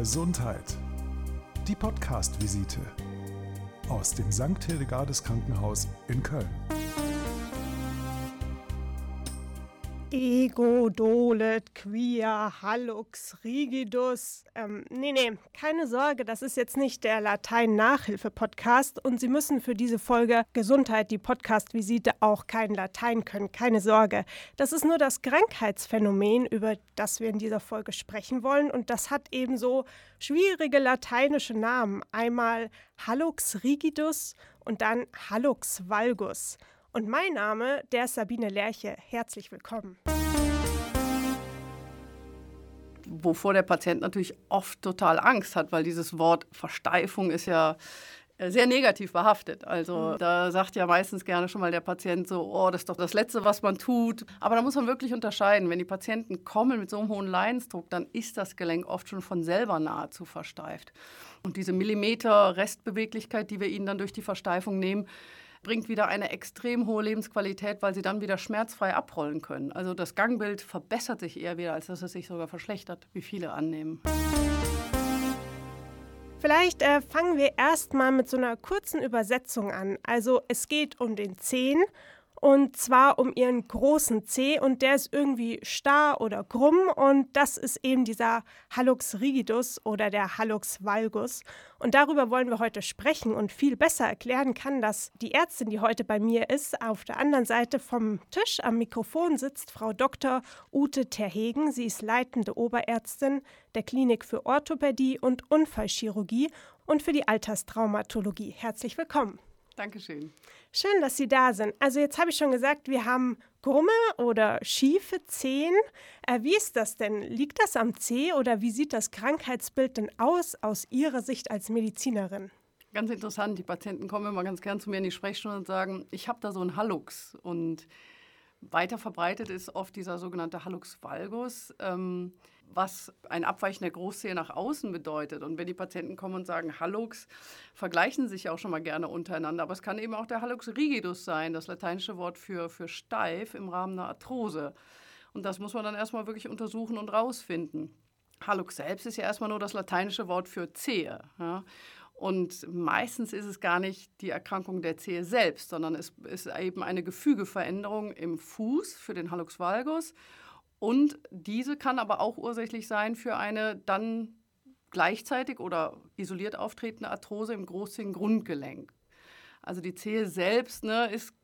Gesundheit. Die Podcast-Visite aus dem St. Hildegardes Krankenhaus in Köln. Ego, Dolet, Quia, Hallux, Rigidus. Ähm, nee, nee, keine Sorge, das ist jetzt nicht der Latein-Nachhilfe-Podcast und Sie müssen für diese Folge Gesundheit, die Podcast-Visite, auch kein Latein können. Keine Sorge. Das ist nur das Krankheitsphänomen, über das wir in dieser Folge sprechen wollen und das hat ebenso schwierige lateinische Namen. Einmal Hallux rigidus und dann Hallux valgus. Und mein Name, der ist Sabine Lerche. Herzlich willkommen. Wovor der Patient natürlich oft total Angst hat, weil dieses Wort Versteifung ist ja äh, sehr negativ behaftet. Also mhm. da sagt ja meistens gerne schon mal der Patient so, oh, das ist doch das Letzte, was man tut. Aber da muss man wirklich unterscheiden. Wenn die Patienten kommen mit so einem hohen Leidensdruck, dann ist das Gelenk oft schon von selber nahezu versteift. Und diese Millimeter Restbeweglichkeit, die wir ihnen dann durch die Versteifung nehmen, bringt wieder eine extrem hohe Lebensqualität, weil sie dann wieder schmerzfrei abrollen können. Also das Gangbild verbessert sich eher wieder, als dass es sich sogar verschlechtert, wie viele annehmen. Vielleicht äh, fangen wir erstmal mit so einer kurzen Übersetzung an. Also es geht um den Zehen und zwar um ihren großen Zeh und der ist irgendwie starr oder krumm und das ist eben dieser Hallux rigidus oder der Hallux valgus und darüber wollen wir heute sprechen und viel besser erklären kann das die Ärztin, die heute bei mir ist. Auf der anderen Seite vom Tisch am Mikrofon sitzt Frau Dr. Ute Terhegen. Sie ist leitende Oberärztin der Klinik für Orthopädie und Unfallchirurgie und für die Alterstraumatologie. Herzlich willkommen. Dankeschön. Schön, dass Sie da sind. Also jetzt habe ich schon gesagt, wir haben krumme oder schiefe Zehen. Äh, wie ist das denn? Liegt das am Zeh oder wie sieht das Krankheitsbild denn aus aus Ihrer Sicht als Medizinerin? Ganz interessant. Die Patienten kommen immer ganz gern zu mir in die Sprechstunde und sagen, ich habe da so einen Hallux. Und weiter verbreitet ist oft dieser sogenannte Hallux valgus. Ähm, was ein Abweichen der Großzehe nach außen bedeutet. Und wenn die Patienten kommen und sagen Hallux, vergleichen sich auch schon mal gerne untereinander. Aber es kann eben auch der Hallux rigidus sein, das lateinische Wort für, für steif im Rahmen einer Arthrose. Und das muss man dann erstmal wirklich untersuchen und rausfinden. Hallux selbst ist ja erstmal nur das lateinische Wort für Zehe. Ja? Und meistens ist es gar nicht die Erkrankung der Zehe selbst, sondern es ist eben eine Gefügeveränderung im Fuß für den Hallux valgus und diese kann aber auch ursächlich sein für eine dann gleichzeitig oder isoliert auftretende Arthrose im großzähigen Grundgelenk. Also die Zehe selbst ne, ist,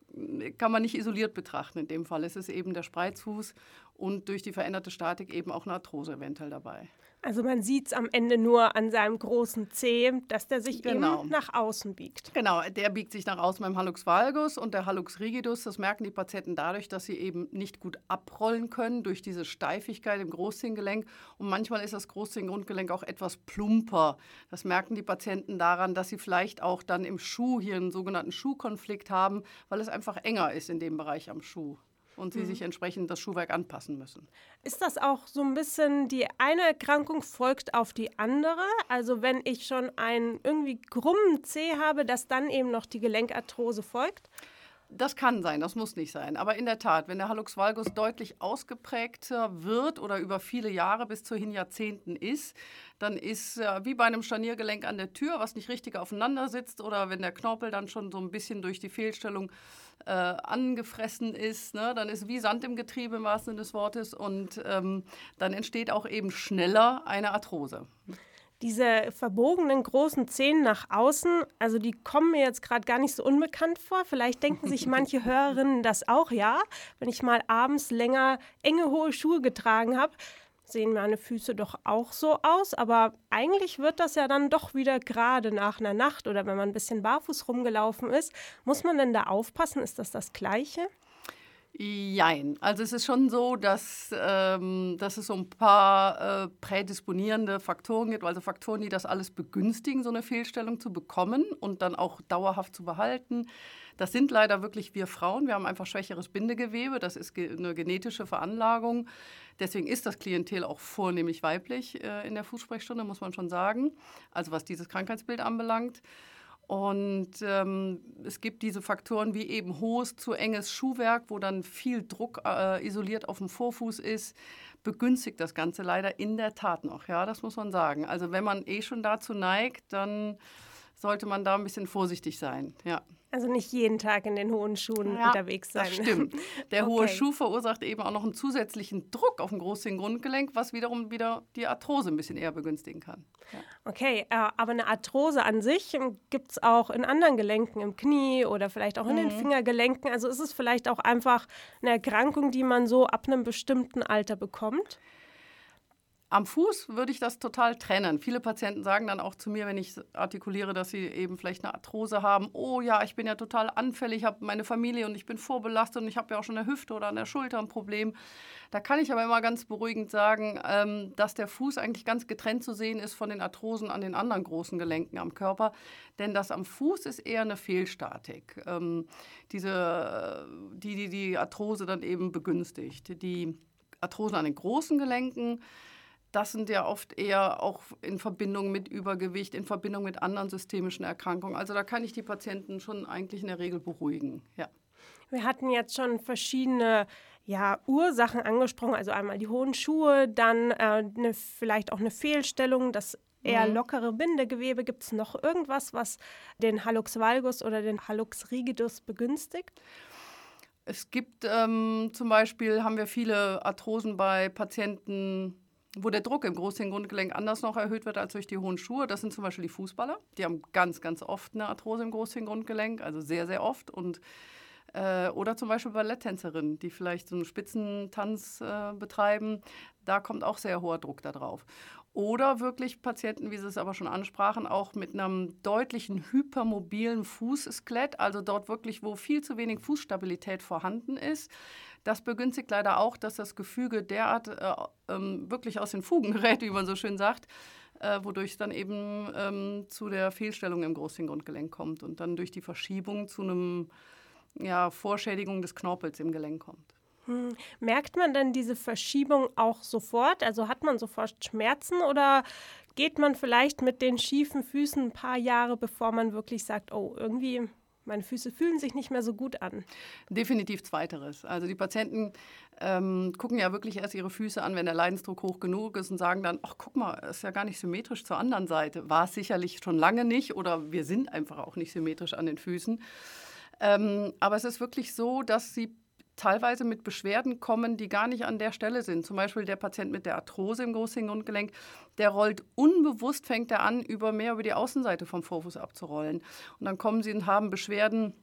kann man nicht isoliert betrachten in dem Fall. Es ist eben der Spreizfuß und durch die veränderte Statik eben auch eine Arthrose eventuell dabei. Also man sieht es am Ende nur an seinem großen Zeh, dass der sich genau. eben nach außen biegt. Genau, der biegt sich nach außen beim Hallux valgus und der Hallux rigidus. Das merken die Patienten dadurch, dass sie eben nicht gut abrollen können durch diese Steifigkeit im Großzehengelenk. Und manchmal ist das Großzehengrundgelenk auch etwas plumper. Das merken die Patienten daran, dass sie vielleicht auch dann im Schuh hier einen sogenannten Schuhkonflikt haben, weil es einfach enger ist in dem Bereich am Schuh und sie mhm. sich entsprechend das Schuhwerk anpassen müssen. Ist das auch so ein bisschen, die eine Erkrankung folgt auf die andere? Also wenn ich schon einen irgendwie krummen Zeh habe, dass dann eben noch die Gelenkarthrose folgt? Das kann sein, das muss nicht sein. Aber in der Tat, wenn der Hallux valgus deutlich ausgeprägter wird oder über viele Jahre bis zu hin Jahrzehnten ist, dann ist äh, wie bei einem Scharniergelenk an der Tür, was nicht richtig aufeinander sitzt, oder wenn der Knorpel dann schon so ein bisschen durch die Fehlstellung äh, angefressen ist, ne, dann ist wie Sand im Getriebe im wahrsten Sinne des Wortes und ähm, dann entsteht auch eben schneller eine Arthrose diese verbogenen großen Zähne nach außen, also die kommen mir jetzt gerade gar nicht so unbekannt vor. Vielleicht denken sich manche Hörerinnen das auch, ja. Wenn ich mal abends länger enge hohe Schuhe getragen habe, sehen meine Füße doch auch so aus. Aber eigentlich wird das ja dann doch wieder gerade nach einer Nacht oder wenn man ein bisschen barfuß rumgelaufen ist. Muss man denn da aufpassen? Ist das das Gleiche? Jein. Also es ist schon so, dass, ähm, dass es so ein paar äh, prädisponierende Faktoren gibt, also Faktoren, die das alles begünstigen, so eine Fehlstellung zu bekommen und dann auch dauerhaft zu behalten. Das sind leider wirklich wir Frauen. Wir haben einfach schwächeres Bindegewebe. Das ist ge eine genetische Veranlagung. Deswegen ist das Klientel auch vornehmlich weiblich äh, in der Fußsprechstunde, muss man schon sagen. Also was dieses Krankheitsbild anbelangt. Und ähm, es gibt diese Faktoren wie eben hohes zu enges Schuhwerk, wo dann viel Druck äh, isoliert auf dem Vorfuß ist, begünstigt das Ganze leider in der Tat noch. Ja, das muss man sagen. Also wenn man eh schon dazu neigt, dann sollte man da ein bisschen vorsichtig sein. Ja. Also nicht jeden Tag in den hohen Schuhen ja, unterwegs sein. Das stimmt. Der okay. hohe Schuh verursacht eben auch noch einen zusätzlichen Druck auf dem Grundgelenk, was wiederum wieder die Arthrose ein bisschen eher begünstigen kann. Ja. Okay, äh, aber eine Arthrose an sich ähm, gibt es auch in anderen Gelenken, im Knie oder vielleicht auch in mhm. den Fingergelenken. Also ist es vielleicht auch einfach eine Erkrankung, die man so ab einem bestimmten Alter bekommt? Am Fuß würde ich das total trennen. Viele Patienten sagen dann auch zu mir, wenn ich artikuliere, dass sie eben vielleicht eine Arthrose haben, oh ja, ich bin ja total anfällig, habe meine Familie und ich bin vorbelastet und ich habe ja auch schon eine Hüfte oder an der Schulter ein Problem. Da kann ich aber immer ganz beruhigend sagen, ähm, dass der Fuß eigentlich ganz getrennt zu sehen ist von den Arthrosen an den anderen großen Gelenken am Körper. Denn das am Fuß ist eher eine Fehlstatik, ähm, diese, die, die die Arthrose dann eben begünstigt. Die Arthrosen an den großen Gelenken, das sind ja oft eher auch in Verbindung mit Übergewicht, in Verbindung mit anderen systemischen Erkrankungen. Also da kann ich die Patienten schon eigentlich in der Regel beruhigen. Ja. Wir hatten jetzt schon verschiedene ja, Ursachen angesprochen, also einmal die hohen Schuhe, dann äh, eine, vielleicht auch eine Fehlstellung, das eher mhm. lockere Bindegewebe. Gibt es noch irgendwas, was den Hallux valgus oder den Hallux rigidus begünstigt? Es gibt ähm, zum Beispiel, haben wir viele Arthrosen bei Patienten wo der Druck im Großhirngrundgelenk anders noch erhöht wird als durch die hohen Schuhe. Das sind zum Beispiel die Fußballer. Die haben ganz, ganz oft eine Arthrose im Großhirngrundgelenk, also sehr, sehr oft. Und, äh, oder zum Beispiel Balletttänzerinnen, die vielleicht so einen Spitzentanz äh, betreiben. Da kommt auch sehr hoher Druck da drauf. Oder wirklich Patienten, wie Sie es aber schon ansprachen, auch mit einem deutlichen hypermobilen Fußskelett, also dort wirklich, wo viel zu wenig Fußstabilität vorhanden ist. Das begünstigt leider auch, dass das Gefüge derart äh, ähm, wirklich aus den Fugen gerät, wie man so schön sagt, äh, wodurch es dann eben ähm, zu der Fehlstellung im Großhirngrundgelenk kommt und dann durch die Verschiebung zu einem ja, Vorschädigung des Knorpels im Gelenk kommt. Hm. Merkt man denn diese Verschiebung auch sofort? Also hat man sofort Schmerzen oder geht man vielleicht mit den schiefen Füßen ein paar Jahre, bevor man wirklich sagt, oh, irgendwie meine Füße fühlen sich nicht mehr so gut an. Definitiv zweiteres. Also die Patienten ähm, gucken ja wirklich erst ihre Füße an, wenn der Leidensdruck hoch genug ist und sagen dann, ach guck mal, ist ja gar nicht symmetrisch zur anderen Seite. War es sicherlich schon lange nicht oder wir sind einfach auch nicht symmetrisch an den Füßen. Ähm, aber es ist wirklich so, dass sie teilweise mit Beschwerden kommen, die gar nicht an der Stelle sind. Zum Beispiel der Patient mit der Arthrose im Großhirngrundgelenk, der rollt unbewusst, fängt er an, über mehr über die Außenseite vom Vorfuß abzurollen. Und dann kommen sie und haben Beschwerden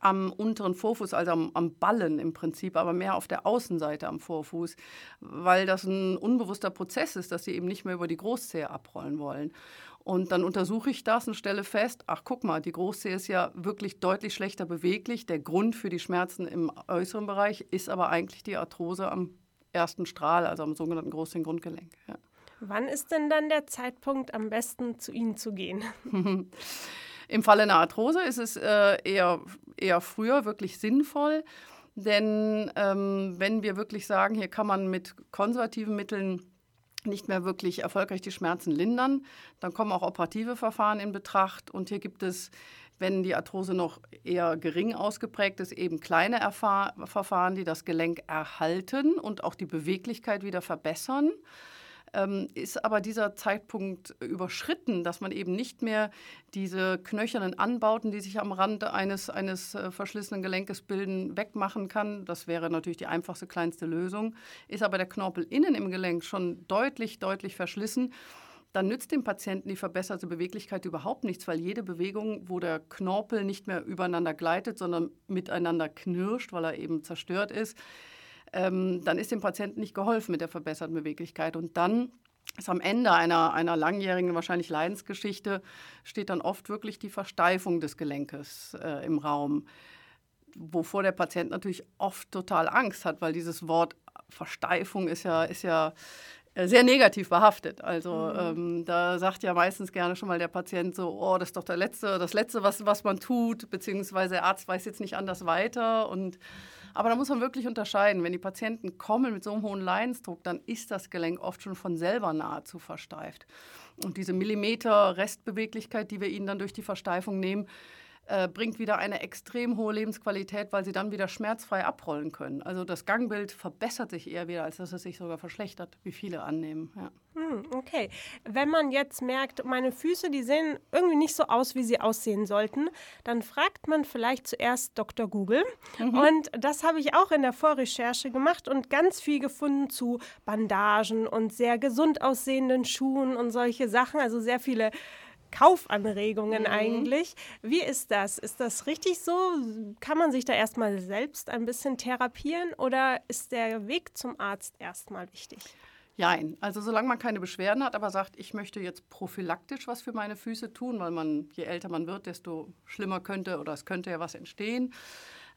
am unteren Vorfuß, also am, am, Ballen im Prinzip, aber mehr auf der Außenseite am Vorfuß, weil das ein unbewusster Prozess ist, dass sie eben nicht mehr über die Großzehe abrollen wollen. Und dann untersuche ich das und stelle fest, ach guck mal, die Großzehe ist ja wirklich deutlich schlechter beweglich. Der Grund für die Schmerzen im äußeren Bereich ist aber eigentlich die Arthrose am ersten Strahl, also am sogenannten Großzehengrundgelenk. Ja. Wann ist denn dann der Zeitpunkt, am besten zu Ihnen zu gehen? Im Falle einer Arthrose ist es äh, eher, eher früher wirklich sinnvoll. Denn ähm, wenn wir wirklich sagen, hier kann man mit konservativen Mitteln nicht mehr wirklich erfolgreich die Schmerzen lindern. Dann kommen auch operative Verfahren in Betracht. Und hier gibt es, wenn die Arthrose noch eher gering ausgeprägt ist, eben kleine Erfahr Verfahren, die das Gelenk erhalten und auch die Beweglichkeit wieder verbessern. Ähm, ist aber dieser Zeitpunkt überschritten, dass man eben nicht mehr diese knöchernen Anbauten, die sich am Rand eines, eines äh, verschlissenen Gelenkes bilden, wegmachen kann. Das wäre natürlich die einfachste, kleinste Lösung. Ist aber der Knorpel innen im Gelenk schon deutlich, deutlich verschlissen, dann nützt dem Patienten die verbesserte Beweglichkeit überhaupt nichts, weil jede Bewegung, wo der Knorpel nicht mehr übereinander gleitet, sondern miteinander knirscht, weil er eben zerstört ist, ähm, dann ist dem Patienten nicht geholfen mit der verbesserten Beweglichkeit. Und dann ist am Ende einer, einer langjährigen, wahrscheinlich Leidensgeschichte, steht dann oft wirklich die Versteifung des Gelenkes äh, im Raum, wovor der Patient natürlich oft total Angst hat, weil dieses Wort Versteifung ist ja, ist ja äh, sehr negativ behaftet. Also mhm. ähm, da sagt ja meistens gerne schon mal der Patient so, oh, das ist doch der letzte, das Letzte, was, was man tut, beziehungsweise der Arzt weiß jetzt nicht anders weiter und aber da muss man wirklich unterscheiden. Wenn die Patienten kommen mit so einem hohen Leidensdruck, dann ist das Gelenk oft schon von selber nahezu versteift. Und diese Millimeter Restbeweglichkeit, die wir ihnen dann durch die Versteifung nehmen, äh, bringt wieder eine extrem hohe Lebensqualität, weil sie dann wieder schmerzfrei abrollen können. Also das Gangbild verbessert sich eher wieder, als dass es sich sogar verschlechtert, wie viele annehmen. Ja. Hm, okay. Wenn man jetzt merkt, meine Füße, die sehen irgendwie nicht so aus, wie sie aussehen sollten, dann fragt man vielleicht zuerst Dr. Google. Mhm. Und das habe ich auch in der Vorrecherche gemacht und ganz viel gefunden zu Bandagen und sehr gesund aussehenden Schuhen und solche Sachen. Also sehr viele Kaufanregungen mhm. eigentlich. Wie ist das? Ist das richtig so? Kann man sich da erstmal selbst ein bisschen therapieren oder ist der Weg zum Arzt erstmal wichtig? Nein, also solange man keine Beschwerden hat, aber sagt, ich möchte jetzt prophylaktisch was für meine Füße tun, weil man, je älter man wird, desto schlimmer könnte oder es könnte ja was entstehen,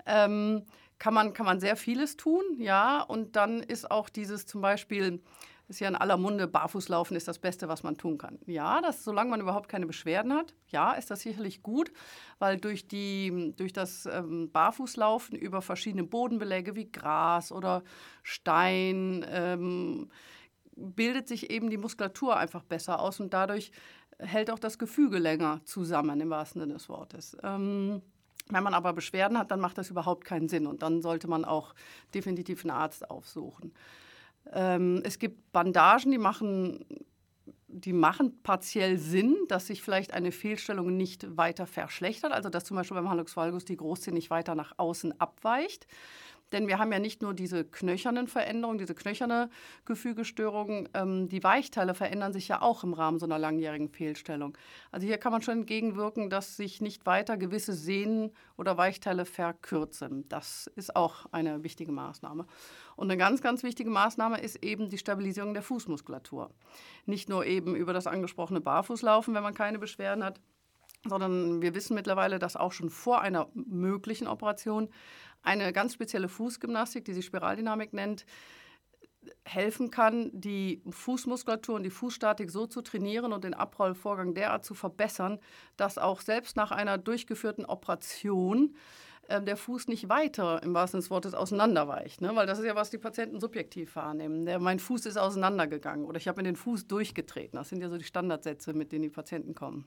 ähm, kann, man, kann man sehr vieles tun, ja. Und dann ist auch dieses zum Beispiel, ist ja in aller Munde, Barfußlaufen ist das Beste, was man tun kann. Ja, das, solange man überhaupt keine Beschwerden hat, ja, ist das sicherlich gut, weil durch, die, durch das ähm, Barfußlaufen über verschiedene Bodenbeläge wie Gras oder Stein ähm, bildet sich eben die Muskulatur einfach besser aus und dadurch hält auch das Gefüge länger zusammen, im wahrsten Sinne des Wortes. Ähm, wenn man aber Beschwerden hat, dann macht das überhaupt keinen Sinn und dann sollte man auch definitiv einen Arzt aufsuchen. Ähm, es gibt Bandagen, die machen, die machen partiell Sinn, dass sich vielleicht eine Fehlstellung nicht weiter verschlechtert. Also dass zum Beispiel beim Hallux valgus die Großzähne nicht weiter nach außen abweicht. Denn wir haben ja nicht nur diese knöchernen Veränderungen, diese knöcherne Gefügestörung, ähm, die Weichteile verändern sich ja auch im Rahmen so einer langjährigen Fehlstellung. Also hier kann man schon entgegenwirken, dass sich nicht weiter gewisse Sehnen oder Weichteile verkürzen. Das ist auch eine wichtige Maßnahme. Und eine ganz, ganz wichtige Maßnahme ist eben die Stabilisierung der Fußmuskulatur. Nicht nur eben über das angesprochene Barfußlaufen, wenn man keine Beschwerden hat, sondern wir wissen mittlerweile, dass auch schon vor einer möglichen Operation eine ganz spezielle Fußgymnastik, die sich Spiraldynamik nennt, helfen kann, die Fußmuskulatur und die Fußstatik so zu trainieren und den Abrollvorgang derart zu verbessern, dass auch selbst nach einer durchgeführten Operation äh, der Fuß nicht weiter im wahrsten Sinne des Wortes auseinanderweicht. Ne? Weil das ist ja, was die Patienten subjektiv wahrnehmen. Der, mein Fuß ist auseinandergegangen oder ich habe mir den Fuß durchgetreten. Das sind ja so die Standardsätze, mit denen die Patienten kommen.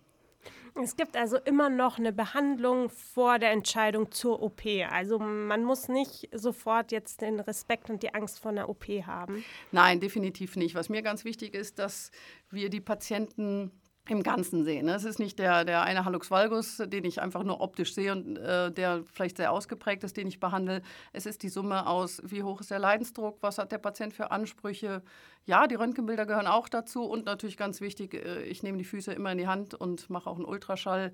Es gibt also immer noch eine Behandlung vor der Entscheidung zur OP. Also man muss nicht sofort jetzt den Respekt und die Angst vor einer OP haben. Nein, definitiv nicht. Was mir ganz wichtig ist, dass wir die Patienten im Ganzen sehen. Es ist nicht der, der eine Hallux valgus, den ich einfach nur optisch sehe und äh, der vielleicht sehr ausgeprägt ist, den ich behandle. Es ist die Summe aus, wie hoch ist der Leidensdruck, was hat der Patient für Ansprüche, ja, die Röntgenbilder gehören auch dazu und natürlich ganz wichtig, äh, ich nehme die Füße immer in die Hand und mache auch einen Ultraschall,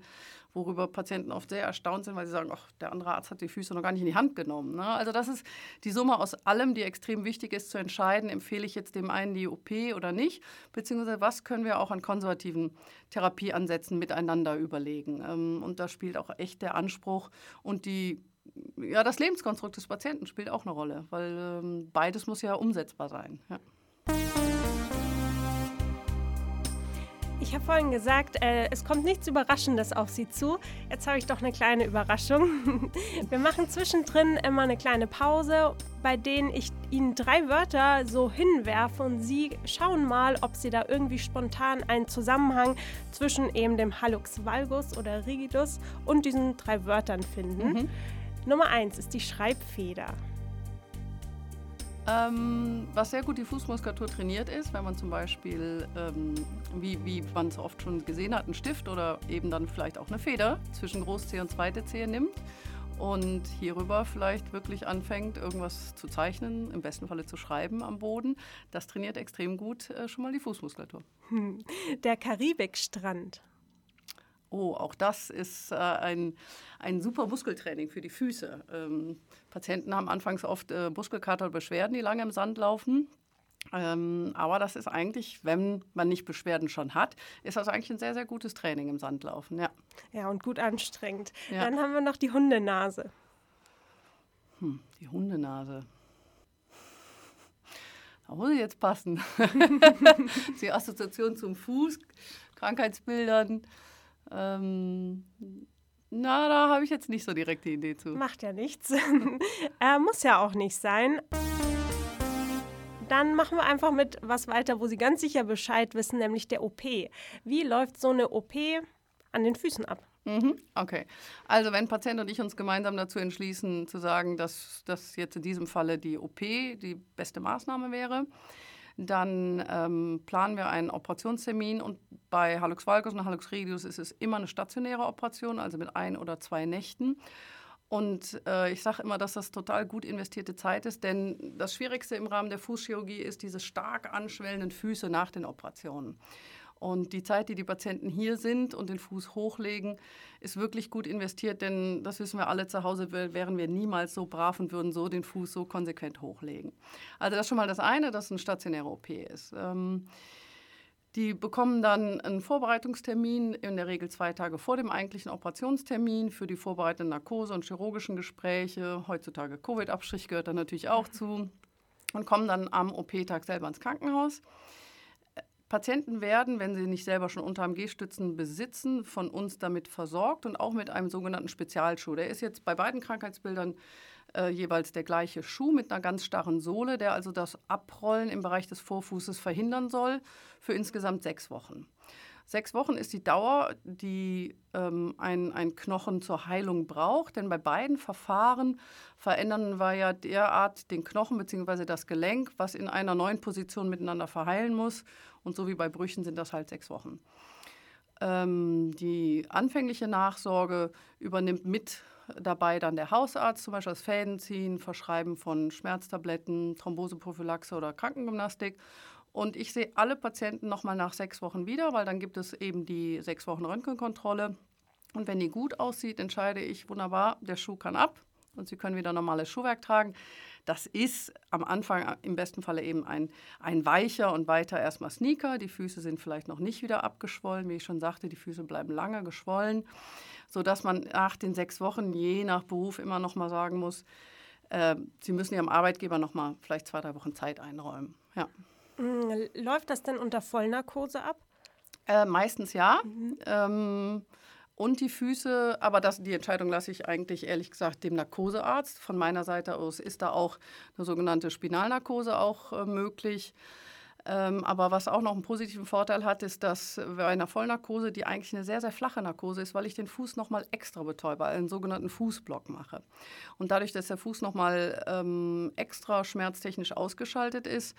worüber Patienten oft sehr erstaunt sind, weil sie sagen, ach, der andere Arzt hat die Füße noch gar nicht in die Hand genommen. Ne? Also das ist die Summe aus allem, die extrem wichtig ist zu entscheiden, empfehle ich jetzt dem einen die OP oder nicht, beziehungsweise was können wir auch an konservativen Therapieansätzen miteinander überlegen. Ähm, und da spielt auch echt der Anspruch und die ja, das Lebenskonstrukt des Patienten spielt auch eine Rolle, weil ähm, beides muss ja umsetzbar sein. Ja. Ich habe vorhin gesagt, äh, es kommt nichts Überraschendes auf Sie zu. Jetzt habe ich doch eine kleine Überraschung. Wir machen zwischendrin immer eine kleine Pause, bei denen ich Ihnen drei Wörter so hinwerfe und Sie schauen mal, ob Sie da irgendwie spontan einen Zusammenhang zwischen eben dem Hallux valgus oder rigidus und diesen drei Wörtern finden. Mhm. Nummer eins ist die Schreibfeder. Ähm, was sehr gut die Fußmuskulatur trainiert ist, wenn man zum Beispiel, ähm, wie, wie man es oft schon gesehen hat, einen Stift oder eben dann vielleicht auch eine Feder zwischen Großzehe und zweite Zehe nimmt und hierüber vielleicht wirklich anfängt, irgendwas zu zeichnen, im besten Falle zu schreiben am Boden. Das trainiert extrem gut äh, schon mal die Fußmuskulatur. Hm. Der Karibikstrand. Oh, auch das ist äh, ein, ein super Muskeltraining für die Füße. Ähm, Patienten haben anfangs oft äh, Muskelkater oder Beschwerden, die lange im Sand laufen. Ähm, aber das ist eigentlich, wenn man nicht Beschwerden schon hat, ist das eigentlich ein sehr, sehr gutes Training im Sandlaufen. Ja, ja und gut anstrengend. Ja. Dann haben wir noch die Hundenase. Hm, die Hundenase. Da muss ich jetzt passen. die Assoziation zum Fuß, Krankheitsbildern. Ähm, na, da habe ich jetzt nicht so direkt die Idee zu. Macht ja nichts. äh, muss ja auch nicht sein. Dann machen wir einfach mit was weiter, wo Sie ganz sicher Bescheid wissen, nämlich der OP. Wie läuft so eine OP an den Füßen ab? Mhm, okay. Also wenn Patient und ich uns gemeinsam dazu entschließen, zu sagen, dass das jetzt in diesem Falle die OP die beste Maßnahme wäre, dann ähm, planen wir einen Operationstermin und bei Hallux valgus und Hallux regius ist es immer eine stationäre Operation, also mit ein oder zwei Nächten. Und äh, ich sage immer, dass das total gut investierte Zeit ist, denn das Schwierigste im Rahmen der Fußchirurgie ist diese stark anschwellenden Füße nach den Operationen. Und die Zeit, die die Patienten hier sind und den Fuß hochlegen, ist wirklich gut investiert, denn das wissen wir alle zu Hause, wären wir niemals so brav und würden so den Fuß so konsequent hochlegen. Also das ist schon mal das eine, dass es eine stationäre OP ist. Ähm, die bekommen dann einen Vorbereitungstermin, in der Regel zwei Tage vor dem eigentlichen Operationstermin für die vorbereitende Narkose und chirurgischen Gespräche. Heutzutage Covid-Abstrich gehört da natürlich auch zu und kommen dann am OP-Tag selber ins Krankenhaus. Patienten werden, wenn sie nicht selber schon unter G-Stützen besitzen, von uns damit versorgt und auch mit einem sogenannten Spezialschuh. Der ist jetzt bei beiden Krankheitsbildern äh, jeweils der gleiche Schuh mit einer ganz starren Sohle, der also das Abrollen im Bereich des Vorfußes verhindern soll, für insgesamt sechs Wochen. Sechs Wochen ist die Dauer, die ähm, ein, ein Knochen zur Heilung braucht, denn bei beiden Verfahren verändern wir ja derart den Knochen bzw. das Gelenk, was in einer neuen Position miteinander verheilen muss. Und so wie bei Brüchen sind das halt sechs Wochen. Ähm, die anfängliche Nachsorge übernimmt mit dabei dann der Hausarzt, zum Beispiel das Fädenziehen, Verschreiben von Schmerztabletten, Thromboseprophylaxe oder Krankengymnastik. Und ich sehe alle Patienten nochmal nach sechs Wochen wieder, weil dann gibt es eben die sechs Wochen Röntgenkontrolle. Und wenn die gut aussieht, entscheide ich, wunderbar, der Schuh kann ab und Sie können wieder normales Schuhwerk tragen. Das ist am Anfang im besten Falle eben ein, ein weicher und weiter erstmal Sneaker. Die Füße sind vielleicht noch nicht wieder abgeschwollen. Wie ich schon sagte, die Füße bleiben lange geschwollen, sodass man nach den sechs Wochen je nach Beruf immer noch mal sagen muss, äh, Sie müssen Ihrem Arbeitgeber noch mal vielleicht zwei, drei Wochen Zeit einräumen. Ja. Mm, läuft das denn unter Vollnarkose ab? Äh, meistens ja. Mhm. Ähm, und die Füße, aber das, die Entscheidung lasse ich eigentlich ehrlich gesagt dem Narkosearzt. Von meiner Seite aus ist da auch eine sogenannte Spinalnarkose auch äh, möglich. Ähm, aber was auch noch einen positiven Vorteil hat, ist, dass bei einer Vollnarkose, die eigentlich eine sehr, sehr flache Narkose ist, weil ich den Fuß nochmal extra betäube, einen sogenannten Fußblock mache. Und dadurch, dass der Fuß nochmal ähm, extra schmerztechnisch ausgeschaltet ist,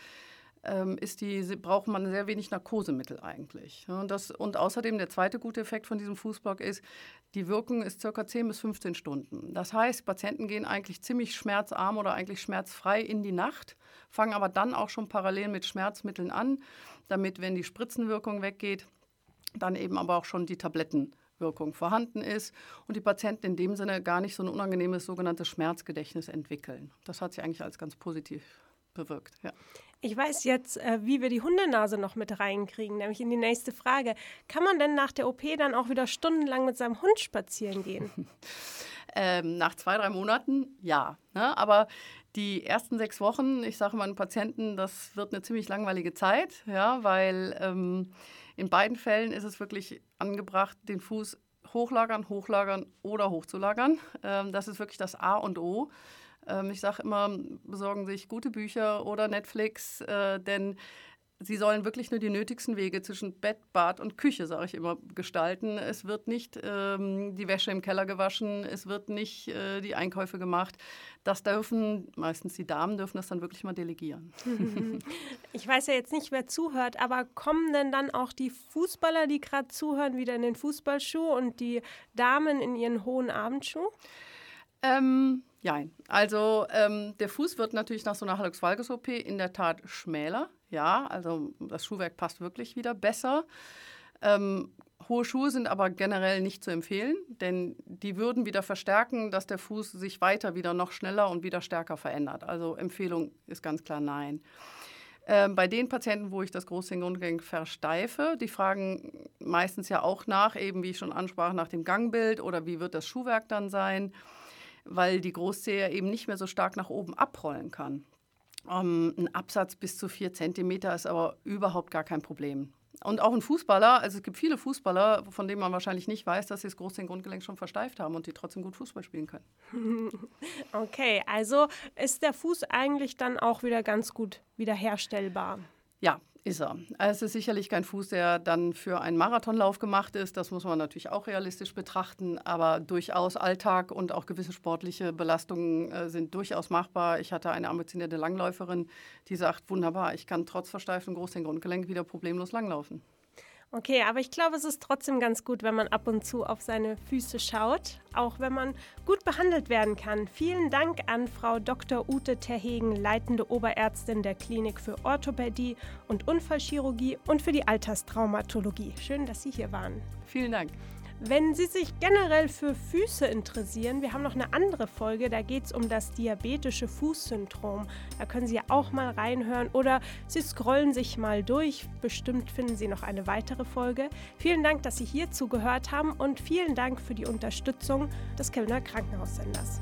ist die, braucht man sehr wenig Narkosemittel eigentlich. und, das, und außerdem der zweite gute Effekt von diesem Fußblock ist, die Wirkung ist ca. 10 bis 15 Stunden. Das heißt, Patienten gehen eigentlich ziemlich schmerzarm oder eigentlich schmerzfrei in die Nacht, fangen aber dann auch schon parallel mit Schmerzmitteln an, damit, wenn die Spritzenwirkung weggeht, dann eben aber auch schon die Tablettenwirkung vorhanden ist und die Patienten in dem Sinne gar nicht so ein unangenehmes sogenanntes Schmerzgedächtnis entwickeln. Das hat sich eigentlich als ganz positiv bewirkt. Ja. Ich weiß jetzt, äh, wie wir die Hundenase noch mit reinkriegen, nämlich in die nächste Frage. Kann man denn nach der OP dann auch wieder stundenlang mit seinem Hund spazieren gehen? ähm, nach zwei, drei Monaten ja. Ne? Aber die ersten sechs Wochen, ich sage meinen Patienten, das wird eine ziemlich langweilige Zeit, ja, weil ähm, in beiden Fällen ist es wirklich angebracht, den Fuß hochlagern, hochlagern oder hochzulagern. Ähm, das ist wirklich das A und O. Ähm, ich sage immer, besorgen sich gute Bücher oder Netflix, äh, denn Sie sollen wirklich nur die nötigsten Wege zwischen Bett, Bad und Küche, sage ich immer, gestalten. Es wird nicht ähm, die Wäsche im Keller gewaschen, es wird nicht äh, die Einkäufe gemacht. Das dürfen, meistens die Damen dürfen das dann wirklich mal delegieren. Ich weiß ja jetzt nicht, wer zuhört, aber kommen denn dann auch die Fußballer, die gerade zuhören, wieder in den Fußballschuh und die Damen in ihren hohen Abendschuh? Ähm, Nein, also ähm, der Fuß wird natürlich nach so einer Hallux valgus OP in der Tat schmäler. Ja, also das Schuhwerk passt wirklich wieder besser. Ähm, hohe Schuhe sind aber generell nicht zu empfehlen, denn die würden wieder verstärken, dass der Fuß sich weiter wieder noch schneller und wieder stärker verändert. Also Empfehlung ist ganz klar nein. Ähm, bei den Patienten, wo ich das Großzehengrundgelenk versteife, die fragen meistens ja auch nach, eben wie ich schon ansprach, nach dem Gangbild oder wie wird das Schuhwerk dann sein weil die Großzehe eben nicht mehr so stark nach oben abrollen kann. Ähm, ein Absatz bis zu vier Zentimeter ist aber überhaupt gar kein Problem. Und auch ein Fußballer, also es gibt viele Fußballer, von denen man wahrscheinlich nicht weiß, dass sie das Großzehengrundgelenk schon versteift haben und die trotzdem gut Fußball spielen können. Okay, also ist der Fuß eigentlich dann auch wieder ganz gut wiederherstellbar? Ja, Ist er. Es ist sicherlich kein Fuß, der dann für einen Marathonlauf gemacht ist. Das muss man natürlich auch realistisch betrachten. Aber durchaus Alltag und auch gewisse sportliche Belastungen äh, sind durchaus machbar. Ich hatte eine ambitionierte Langläuferin, die sagt, wunderbar, ich kann trotz versteiftem Großhirngrundgelenk wieder problemlos langlaufen. Okay, aber ich glaube, es ist trotzdem ganz gut, wenn man ab und zu auf seine Füße schaut, auch wenn man gut behandelt werden kann. Vielen Dank an Frau Dr. Ute Terhegen, leitende Oberärztin der Klinik für Orthopädie und Unfallchirurgie und für die Alterstraumatologie. Schön, dass Sie hier waren. Vielen Dank. Wenn Sie sich generell für Füße interessieren, wir haben noch eine andere Folge, da geht es um das diabetische Fußsyndrom. Da können Sie auch mal reinhören oder Sie scrollen sich mal durch. Bestimmt finden Sie noch eine weitere Folge. Vielen Dank, dass Sie hier zugehört haben und vielen Dank für die Unterstützung des Kölner Krankenhaussenders.